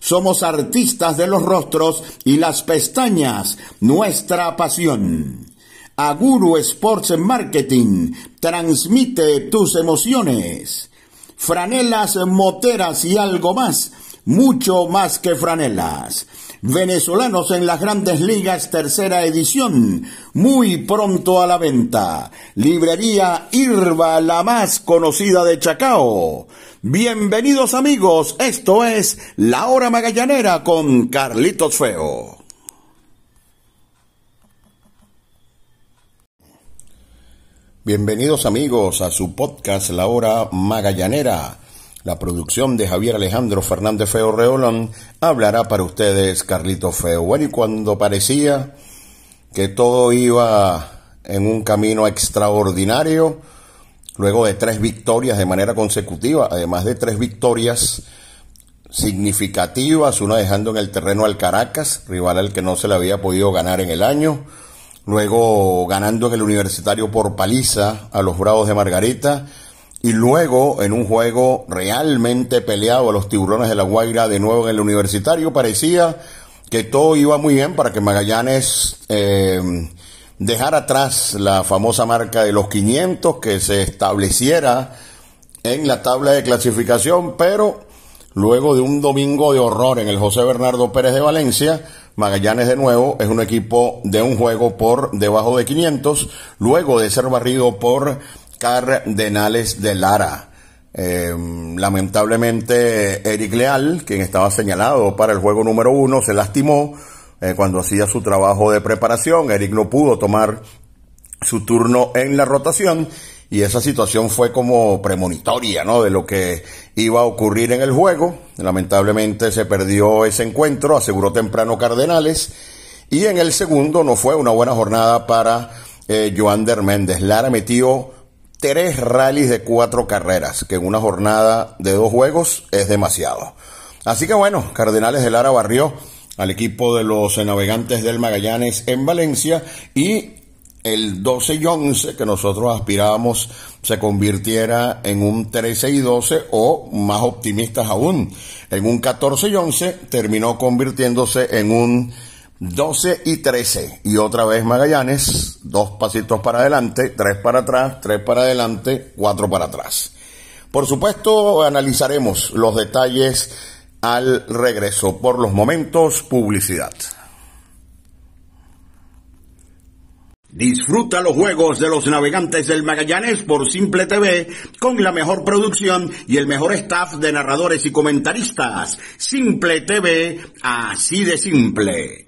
somos artistas de los rostros y las pestañas, nuestra pasión. Aguru Sports Marketing transmite tus emociones. Franelas, moteras y algo más, mucho más que franelas. Venezolanos en las grandes ligas, tercera edición, muy pronto a la venta. Librería Irva, la más conocida de Chacao. Bienvenidos amigos, esto es La Hora Magallanera con Carlitos Feo. Bienvenidos amigos a su podcast La Hora Magallanera. La producción de Javier Alejandro Fernández Feo Reolón hablará para ustedes Carlitos Feo. Bueno, y cuando parecía que todo iba en un camino extraordinario, luego de tres victorias de manera consecutiva, además de tres victorias significativas, una dejando en el terreno al Caracas, rival al que no se le había podido ganar en el año, luego ganando en el universitario por paliza a los Bravos de Margarita, y luego en un juego realmente peleado a los tiburones de la Guaira de nuevo en el universitario, parecía que todo iba muy bien para que Magallanes eh, dejar atrás la famosa marca de los 500 que se estableciera en la tabla de clasificación, pero luego de un domingo de horror en el José Bernardo Pérez de Valencia, Magallanes de nuevo es un equipo de un juego por debajo de 500, luego de ser barrido por Cardenales de Lara. Eh, lamentablemente Eric Leal, quien estaba señalado para el juego número uno, se lastimó eh, cuando hacía su trabajo de preparación. Eric no pudo tomar su turno en la rotación y esa situación fue como premonitoria, ¿no? De lo que iba a ocurrir en el juego. Lamentablemente se perdió ese encuentro, aseguró temprano Cardenales. Y en el segundo no fue una buena jornada para eh, Joander Méndez. Lara metió tres rallies de cuatro carreras, que en una jornada de dos juegos es demasiado. Así que bueno, Cardenales de Lara barrió al equipo de los navegantes del Magallanes en Valencia y el 12 y 11 que nosotros aspirábamos se convirtiera en un 13 y 12 o más optimistas aún, en un 14 y 11 terminó convirtiéndose en un 12 y 13 y otra vez Magallanes, dos pasitos para adelante, tres para atrás, tres para adelante, cuatro para atrás. Por supuesto, analizaremos los detalles al regreso. Por los momentos, publicidad. Disfruta los juegos de los navegantes del Magallanes por Simple TV con la mejor producción y el mejor staff de narradores y comentaristas. Simple TV, así de simple.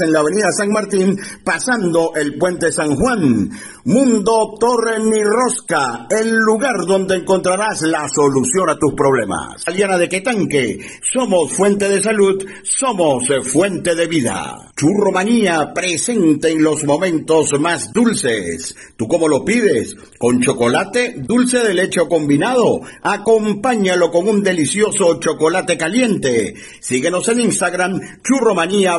en la avenida San Martín, pasando el puente San Juan. Mundo Tornirrosca, el lugar donde encontrarás la solución a tus problemas. Aliana de Quetanque, somos fuente de salud, somos fuente de vida. Churromanía presente en los momentos más dulces. ¿Tú cómo lo pides? ¿Con chocolate, dulce de leche combinado? Acompáñalo con un delicioso chocolate caliente. Síguenos en Instagram, Churromanía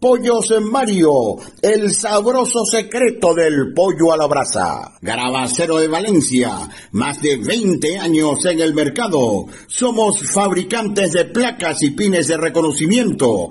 Pollos en Mario, el sabroso secreto del pollo a la brasa. Garabacero de Valencia, más de 20 años en el mercado. Somos fabricantes de placas y pines de reconocimiento,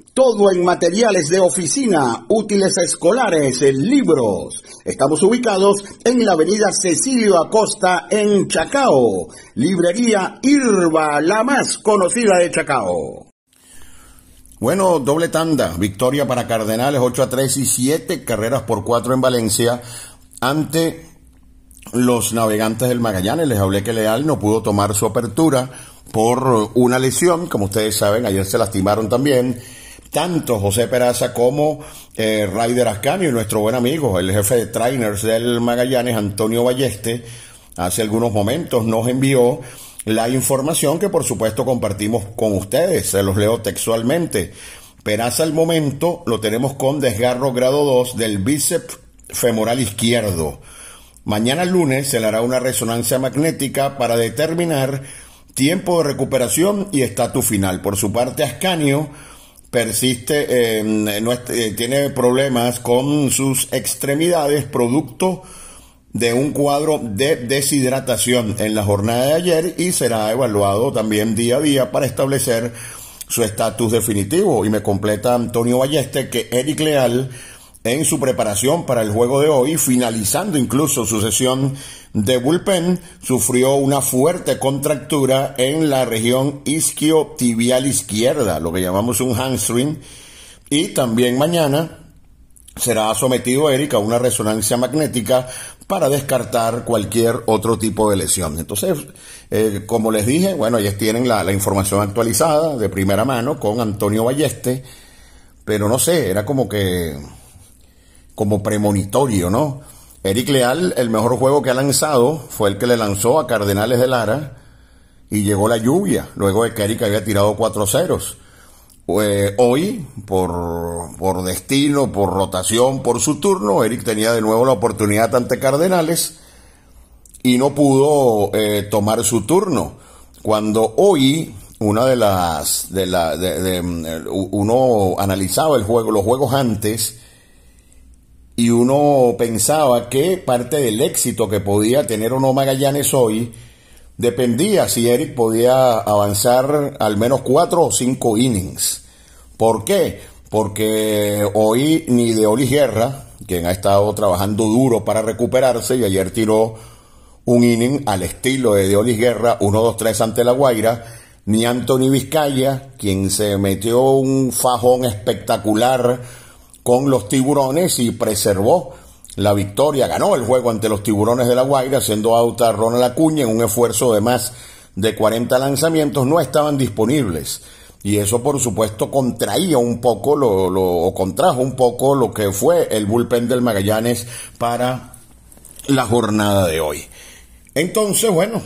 Todo en materiales de oficina, útiles escolares, libros. Estamos ubicados en la avenida Cecilio Acosta en Chacao. Librería Irba, la más conocida de Chacao. Bueno, doble tanda, victoria para Cardenales 8 a 3 y 7 carreras por 4 en Valencia ante los navegantes del Magallanes. Les hablé que Leal no pudo tomar su apertura por una lesión, como ustedes saben, ayer se lastimaron también tanto José Peraza como eh, Ryder Ascanio y nuestro buen amigo, el jefe de trainers del Magallanes, Antonio Balleste, hace algunos momentos nos envió la información que por supuesto compartimos con ustedes, se los leo textualmente. Peraza al momento lo tenemos con desgarro grado 2 del bíceps femoral izquierdo. Mañana lunes se le hará una resonancia magnética para determinar tiempo de recuperación y estatus final. Por su parte, Ascanio persiste, eh, eh, tiene problemas con sus extremidades producto de un cuadro de deshidratación en la jornada de ayer y será evaluado también día a día para establecer su estatus definitivo. Y me completa Antonio Balleste que Eric Leal en su preparación para el juego de hoy, finalizando incluso su sesión de bullpen, sufrió una fuerte contractura en la región isquiotibial izquierda, lo que llamamos un hamstring, y también mañana será sometido Eric a una resonancia magnética para descartar cualquier otro tipo de lesión. Entonces, eh, como les dije, bueno, ellos tienen la, la información actualizada de primera mano con Antonio Balleste, pero no sé, era como que como premonitorio, ¿no? Eric Leal, el mejor juego que ha lanzado fue el que le lanzó a Cardenales de Lara y llegó la lluvia, luego de que Eric había tirado cuatro ceros. Pues, hoy, por, por destino, por rotación, por su turno, Eric tenía de nuevo la oportunidad ante Cardenales y no pudo eh, tomar su turno. Cuando hoy una de las de la de, mm, uno analizaba el juego los juegos antes y uno pensaba que parte del éxito que podía tener uno Magallanes hoy dependía si Eric podía avanzar al menos cuatro o cinco innings. ¿Por qué? Porque hoy ni de Oli Guerra, quien ha estado trabajando duro para recuperarse y ayer tiró un inning al estilo de Deolis Guerra, 1-2-3 ante la Guaira, ni Anthony Vizcaya, quien se metió un fajón espectacular con los tiburones y preservó la victoria, ganó el juego ante los tiburones de la Guaira, siendo auta Ronald Acuña en un esfuerzo de más de 40 lanzamientos, no estaban disponibles. Y eso, por supuesto, contraía un poco, lo, lo, o contrajo un poco lo que fue el bullpen del Magallanes para la jornada de hoy. Entonces, bueno,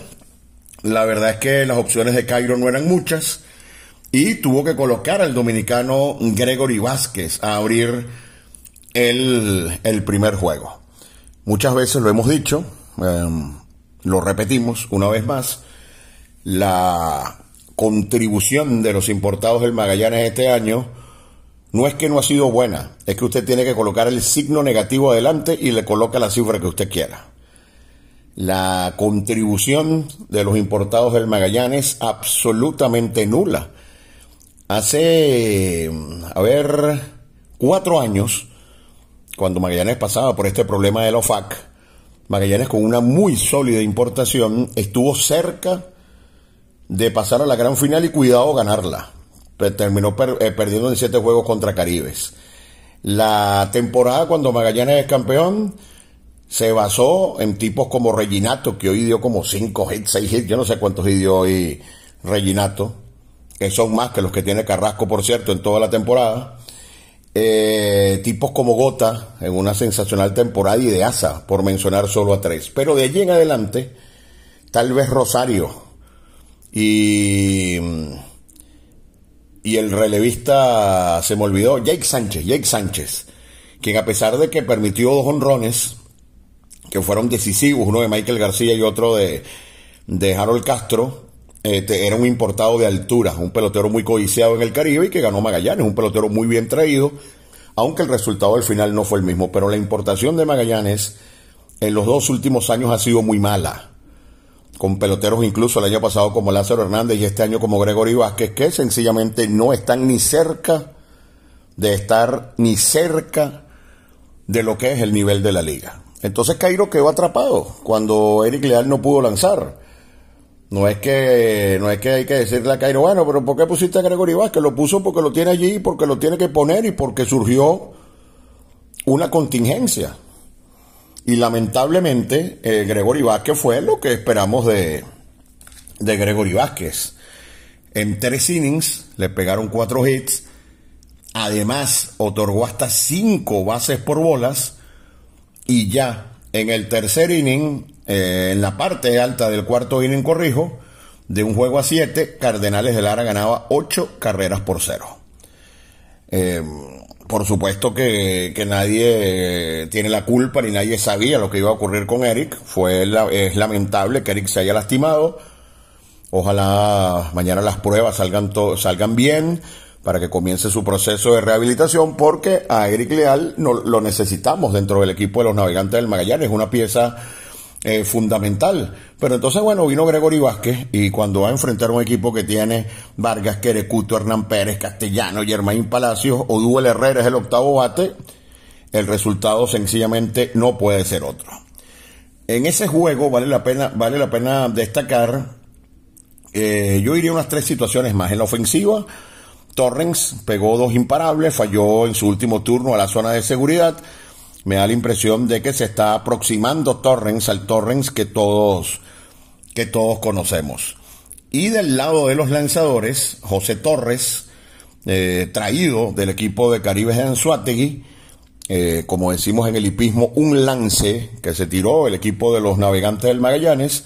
la verdad es que las opciones de Cairo no eran muchas y tuvo que colocar al dominicano Gregory Vázquez a abrir el, primer juego. Muchas veces lo hemos dicho, eh, lo repetimos una vez más, la contribución de los importados del Magallanes este año no es que no ha sido buena, es que usted tiene que colocar el signo negativo adelante y le coloca la cifra que usted quiera. La contribución de los importados del Magallanes absolutamente nula Hace, a ver, cuatro años, cuando Magallanes pasaba por este problema de la OFAC, Magallanes con una muy sólida importación estuvo cerca de pasar a la gran final y cuidado ganarla. Terminó eh, perdiendo en siete juegos contra Caribes. La temporada cuando Magallanes es campeón se basó en tipos como Reginato, que hoy dio como cinco hits, seis hits, yo no sé cuántos hits dio hoy Reginato que son más que los que tiene Carrasco, por cierto, en toda la temporada. Eh, tipos como Gota en una sensacional temporada y de Asa, por mencionar solo a tres. Pero de allí en adelante, tal vez Rosario y, y el relevista, se me olvidó, Jake Sánchez, Jake Sánchez, quien a pesar de que permitió dos honrones, que fueron decisivos, uno de Michael García y otro de, de Harold Castro, este, era un importado de altura, un pelotero muy codiciado en el Caribe y que ganó Magallanes, un pelotero muy bien traído, aunque el resultado al final no fue el mismo. Pero la importación de Magallanes en los dos últimos años ha sido muy mala, con peloteros incluso el año pasado como Lázaro Hernández y este año como Gregory Vázquez, que sencillamente no están ni cerca de estar ni cerca de lo que es el nivel de la liga. Entonces Cairo quedó atrapado cuando Eric Leal no pudo lanzar. No es que no es que hay que decirle a Cairo, bueno, pero ¿por qué pusiste a Gregory Vázquez? Lo puso porque lo tiene allí, porque lo tiene que poner y porque surgió una contingencia. Y lamentablemente, eh, Gregory Vázquez fue lo que esperamos de, de Gregory Vázquez. En tres innings le pegaron cuatro hits. Además, otorgó hasta cinco bases por bolas. Y ya en el tercer inning eh, en la parte alta del cuarto inning, corrijo, de un juego a siete, Cardenales de Lara ganaba ocho carreras por cero. Eh, por supuesto que, que, nadie tiene la culpa ni nadie sabía lo que iba a ocurrir con Eric. Fue es lamentable que Eric se haya lastimado. Ojalá mañana las pruebas salgan, salgan bien para que comience su proceso de rehabilitación porque a Eric Leal no, lo necesitamos dentro del equipo de los navegantes del Magallanes. Es una pieza eh, fundamental. Pero entonces, bueno, vino Gregory Vázquez y cuando va a enfrentar un equipo que tiene Vargas, Querecuto, Hernán Pérez, Castellano, Germain Palacios o Duel Herrera es el octavo bate, el resultado sencillamente no puede ser otro. En ese juego vale la pena, vale la pena destacar, eh, yo iría unas tres situaciones más. En la ofensiva, Torrens pegó dos imparables, falló en su último turno a la zona de seguridad me da la impresión de que se está aproximando Torrens al Torrens que todos, que todos conocemos. Y del lado de los lanzadores, José Torres, eh, traído del equipo de Caribe en Suátegui, eh, como decimos en el hipismo, un lance que se tiró el equipo de los navegantes del Magallanes,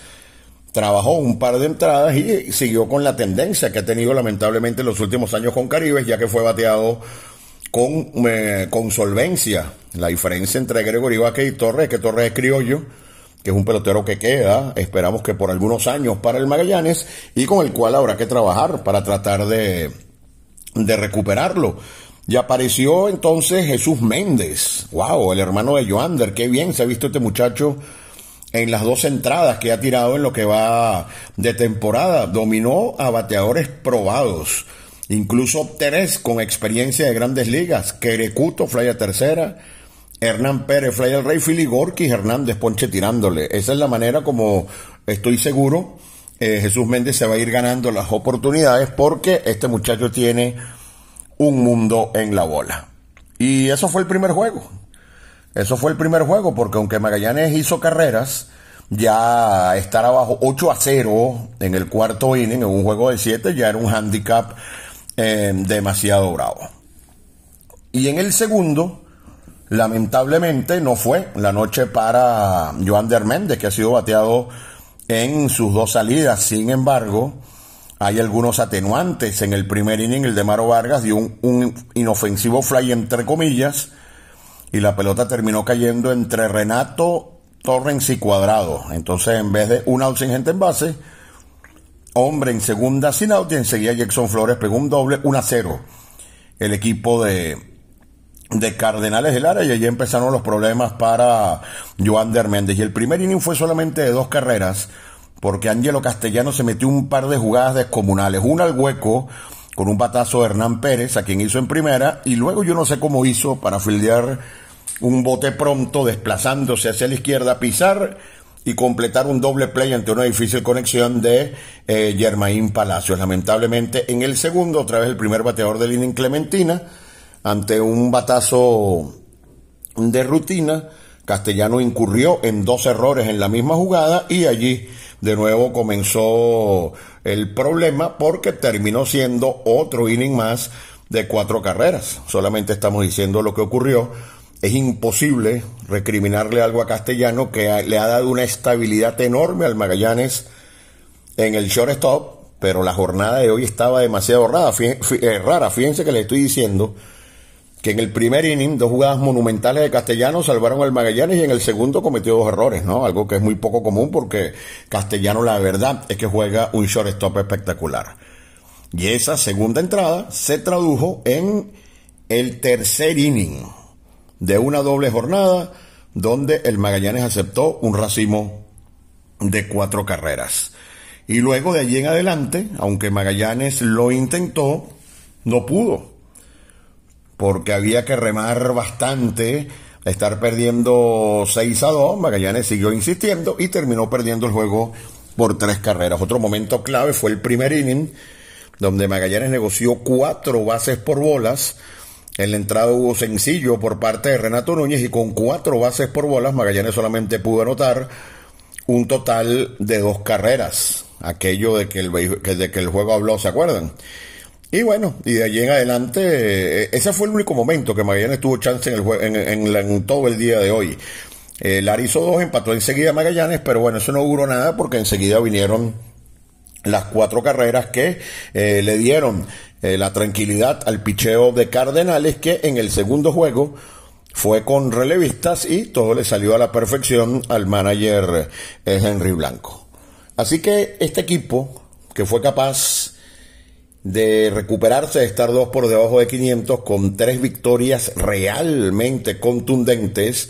trabajó un par de entradas y siguió con la tendencia que ha tenido lamentablemente en los últimos años con Caribe, ya que fue bateado con, eh, con solvencia. La diferencia entre Gregory Vázquez y Torres es que Torres es criollo, que es un pelotero que queda, esperamos que por algunos años para el Magallanes, y con el cual habrá que trabajar para tratar de, de recuperarlo. Y apareció entonces Jesús Méndez, wow, el hermano de Joander, qué bien se ha visto este muchacho en las dos entradas que ha tirado en lo que va de temporada. Dominó a bateadores probados. Incluso Teres con experiencia de grandes ligas, Querecuto, Flaya tercera, Hernán Pérez, Flaya el Rey, Fili Gorky, Hernández Ponche tirándole. Esa es la manera como estoy seguro eh, Jesús Méndez se va a ir ganando las oportunidades porque este muchacho tiene un mundo en la bola. Y eso fue el primer juego. Eso fue el primer juego porque aunque Magallanes hizo carreras, ya estar abajo 8 a 0 en el cuarto inning en un juego de 7 ya era un handicap eh, demasiado bravo. Y en el segundo, lamentablemente no fue la noche para Joan Méndez, que ha sido bateado en sus dos salidas. Sin embargo, hay algunos atenuantes. En el primer inning, el de Maro Vargas dio un, un inofensivo fly entre comillas y la pelota terminó cayendo entre Renato Torrens y Cuadrado. Entonces, en vez de un out sin gente en base, hombre en segunda sin out y enseguida Jackson Flores pegó un doble 1 a 0. El equipo de, de Cardenales del Área y allí empezaron los problemas para Joan Méndez. Y el primer inning fue solamente de dos carreras porque Angelo Castellano se metió un par de jugadas descomunales. Una al hueco con un batazo de Hernán Pérez, a quien hizo en primera, y luego yo no sé cómo hizo para fildear un bote pronto desplazándose hacia la izquierda, pisar y completar un doble play ante una difícil conexión de eh, Germain Palacios. Lamentablemente, en el segundo, otra vez el primer bateador de inning Clementina, ante un batazo de rutina, Castellano incurrió en dos errores en la misma jugada y allí de nuevo comenzó el problema porque terminó siendo otro inning más de cuatro carreras. Solamente estamos diciendo lo que ocurrió es imposible recriminarle algo a Castellano que le ha dado una estabilidad enorme al Magallanes en el shortstop, pero la jornada de hoy estaba demasiado rara. Eh, rara. Fíjense que le estoy diciendo que en el primer inning dos jugadas monumentales de Castellano salvaron al Magallanes y en el segundo cometió dos errores, ¿no? Algo que es muy poco común porque Castellano la verdad es que juega un shortstop espectacular. Y esa segunda entrada se tradujo en el tercer inning de una doble jornada donde el Magallanes aceptó un racimo de cuatro carreras. Y luego de allí en adelante, aunque Magallanes lo intentó, no pudo, porque había que remar bastante, estar perdiendo 6 a 2, Magallanes siguió insistiendo y terminó perdiendo el juego por tres carreras. Otro momento clave fue el primer inning, donde Magallanes negoció cuatro bases por bolas, en la entrada hubo sencillo por parte de Renato Núñez y con cuatro bases por bolas Magallanes solamente pudo anotar un total de dos carreras. Aquello de que el, de que el juego habló, ¿se acuerdan? Y bueno, y de allí en adelante, eh, ese fue el único momento que Magallanes tuvo chance en, el en, en, todo el día de hoy. Eh, Lar hizo dos, empató enseguida Magallanes, pero bueno, eso no duró nada porque enseguida vinieron las cuatro carreras que eh, le dieron eh, la tranquilidad al picheo de Cardenales que en el segundo juego fue con relevistas y todo le salió a la perfección al manager eh, Henry Blanco. Así que este equipo que fue capaz de recuperarse, de estar dos por debajo de 500 con tres victorias realmente contundentes,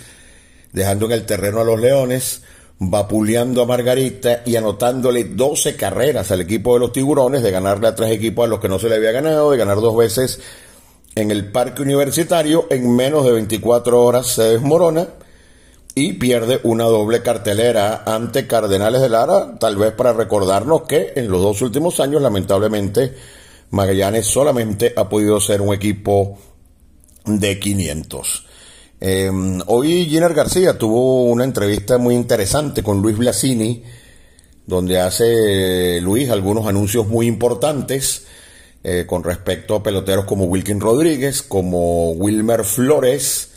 dejando en el terreno a los Leones, vapuleando a Margarita y anotándole 12 carreras al equipo de los tiburones, de ganarle a tres equipos a los que no se le había ganado, de ganar dos veces en el parque universitario, en menos de 24 horas se desmorona y pierde una doble cartelera ante Cardenales de Lara, tal vez para recordarnos que en los dos últimos años, lamentablemente, Magallanes solamente ha podido ser un equipo de 500. Em, hoy Giner García tuvo una entrevista muy interesante con Luis Blasini, donde hace Luis algunos anuncios muy importantes eh, con respecto a peloteros como Wilkin Rodríguez, como Wilmer Flores,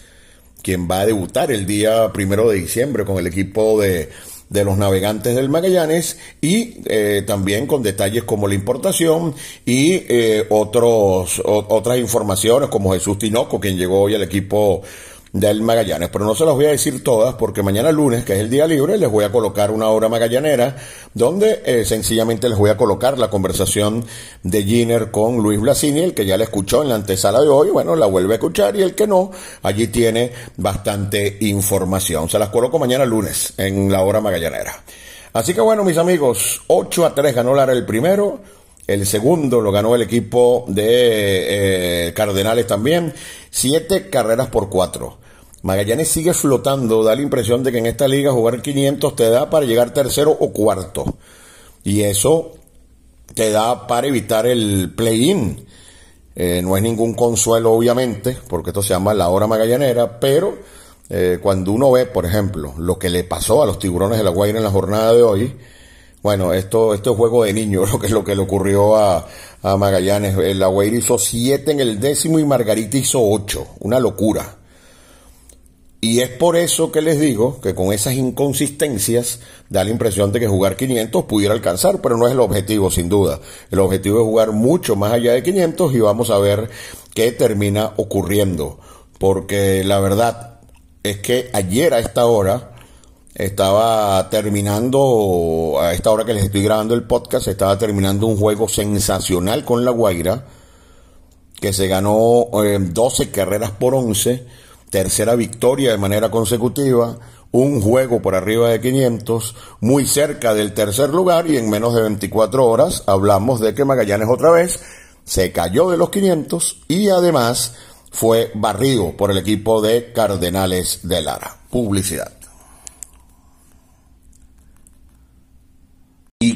quien va a debutar el día primero de diciembre con el equipo de, de los navegantes del Magallanes y eh, también con detalles como la importación y eh, otros, otras informaciones como Jesús Tinoco, quien llegó hoy al equipo del Magallanes. Pero no se las voy a decir todas porque mañana lunes, que es el día libre, les voy a colocar una hora magallanera donde eh, sencillamente les voy a colocar la conversación de Giner con Luis Blasini, el que ya la escuchó en la antesala de hoy, bueno, la vuelve a escuchar y el que no, allí tiene bastante información. Se las coloco mañana lunes en la hora magallanera. Así que bueno, mis amigos, 8 a 3 ganó Lara el primero. El segundo lo ganó el equipo de eh, Cardenales también. Siete carreras por cuatro. Magallanes sigue flotando, da la impresión de que en esta liga jugar 500 te da para llegar tercero o cuarto. Y eso te da para evitar el play-in. Eh, no es ningún consuelo, obviamente, porque esto se llama la hora magallanera, pero eh, cuando uno ve, por ejemplo, lo que le pasó a los tiburones de la Guaira en la jornada de hoy, bueno, esto, esto es juego de niños, lo que lo que le ocurrió a, a Magallanes. La Guaira hizo siete en el décimo y Margarita hizo ocho. Una locura. Y es por eso que les digo que con esas inconsistencias da la impresión de que jugar 500 pudiera alcanzar, pero no es el objetivo sin duda. El objetivo es jugar mucho más allá de 500 y vamos a ver qué termina ocurriendo. Porque la verdad es que ayer a esta hora estaba terminando, a esta hora que les estoy grabando el podcast, estaba terminando un juego sensacional con La Guaira, que se ganó 12 eh, carreras por 11 tercera victoria de manera consecutiva, un juego por arriba de 500, muy cerca del tercer lugar y en menos de 24 horas hablamos de que Magallanes otra vez se cayó de los 500 y además fue barrido por el equipo de Cardenales de Lara. Publicidad.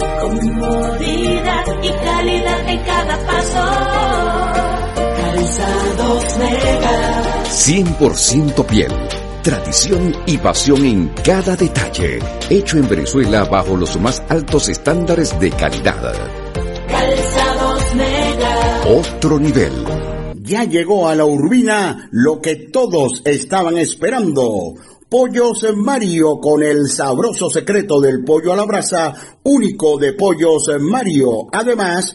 Comodidad y calidad en cada paso. Calzados Mega. 100% piel. Tradición y pasión en cada detalle. Hecho en Venezuela bajo los más altos estándares de calidad. Calzados Mega. Otro nivel. Ya llegó a la urbina lo que todos estaban esperando Pollos Mario con el sabroso secreto del pollo a la brasa, único de Pollos Mario. Además,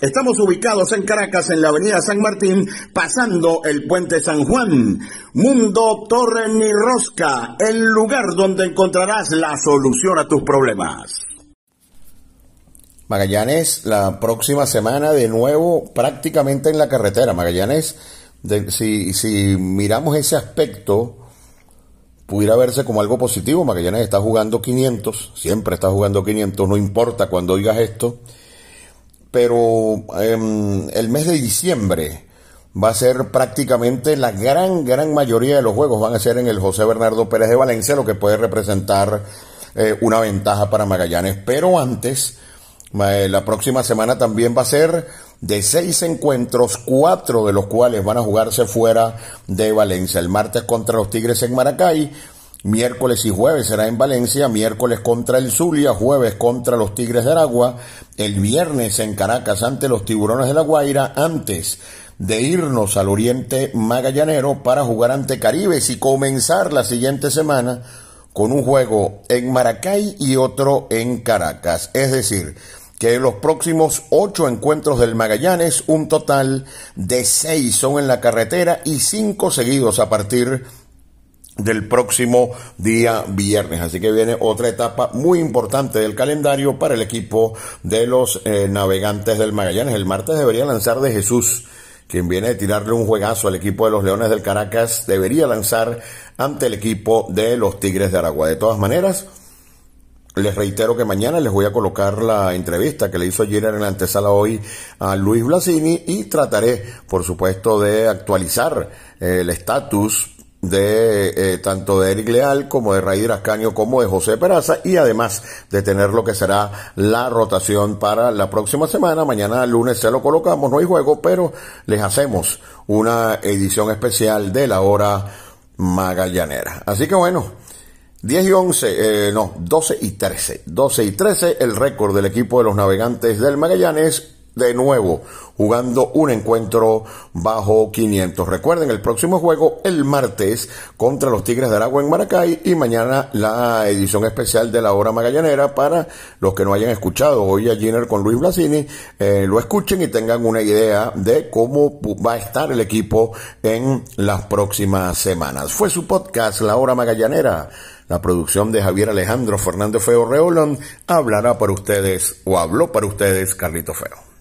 Estamos ubicados en Caracas en la avenida San Martín, pasando el puente San Juan. Mundo Torre ni Rosca, el lugar donde encontrarás la solución a tus problemas. Magallanes, la próxima semana de nuevo prácticamente en la carretera. Magallanes, si, si miramos ese aspecto, pudiera verse como algo positivo. Magallanes está jugando 500, siempre está jugando 500, no importa cuando oigas esto pero em, el mes de diciembre va a ser prácticamente la gran, gran mayoría de los juegos van a ser en el José Bernardo Pérez de Valencia, lo que puede representar eh, una ventaja para Magallanes. Pero antes, la próxima semana también va a ser de seis encuentros, cuatro de los cuales van a jugarse fuera de Valencia. El martes contra los Tigres en Maracay, Miércoles y jueves será en Valencia, miércoles contra el Zulia, jueves contra los Tigres de Aragua, el viernes en Caracas ante los Tiburones de la Guaira, antes de irnos al Oriente Magallanero para jugar ante Caribes y comenzar la siguiente semana con un juego en Maracay y otro en Caracas. Es decir, que los próximos ocho encuentros del Magallanes, un total de seis son en la carretera y cinco seguidos a partir de del próximo día viernes. Así que viene otra etapa muy importante del calendario para el equipo de los eh, navegantes del Magallanes. El martes debería lanzar de Jesús, quien viene a tirarle un juegazo al equipo de los Leones del Caracas, debería lanzar ante el equipo de los Tigres de Aragua. De todas maneras, les reitero que mañana les voy a colocar la entrevista que le hizo ayer en la antesala hoy a Luis Blasini y trataré, por supuesto, de actualizar eh, el estatus de eh, tanto de Eric Leal como de Raider Ascaño como de José Peraza y además de tener lo que será la rotación para la próxima semana. Mañana lunes se lo colocamos, no hay juego, pero les hacemos una edición especial de la hora magallanera. Así que bueno, 10 y 11, eh, no, 12 y 13. 12 y 13, el récord del equipo de los navegantes del Magallanes de nuevo jugando un encuentro bajo 500. Recuerden, el próximo juego el martes contra los Tigres de Aragua en Maracay y mañana la edición especial de la hora magallanera para los que no hayan escuchado hoy a Giner con Luis Blasini, eh, lo escuchen y tengan una idea de cómo va a estar el equipo en las próximas semanas. Fue su podcast La Hora Magallanera. La producción de Javier Alejandro Fernández Feo Reolón hablará para ustedes o habló para ustedes Carlito Feo.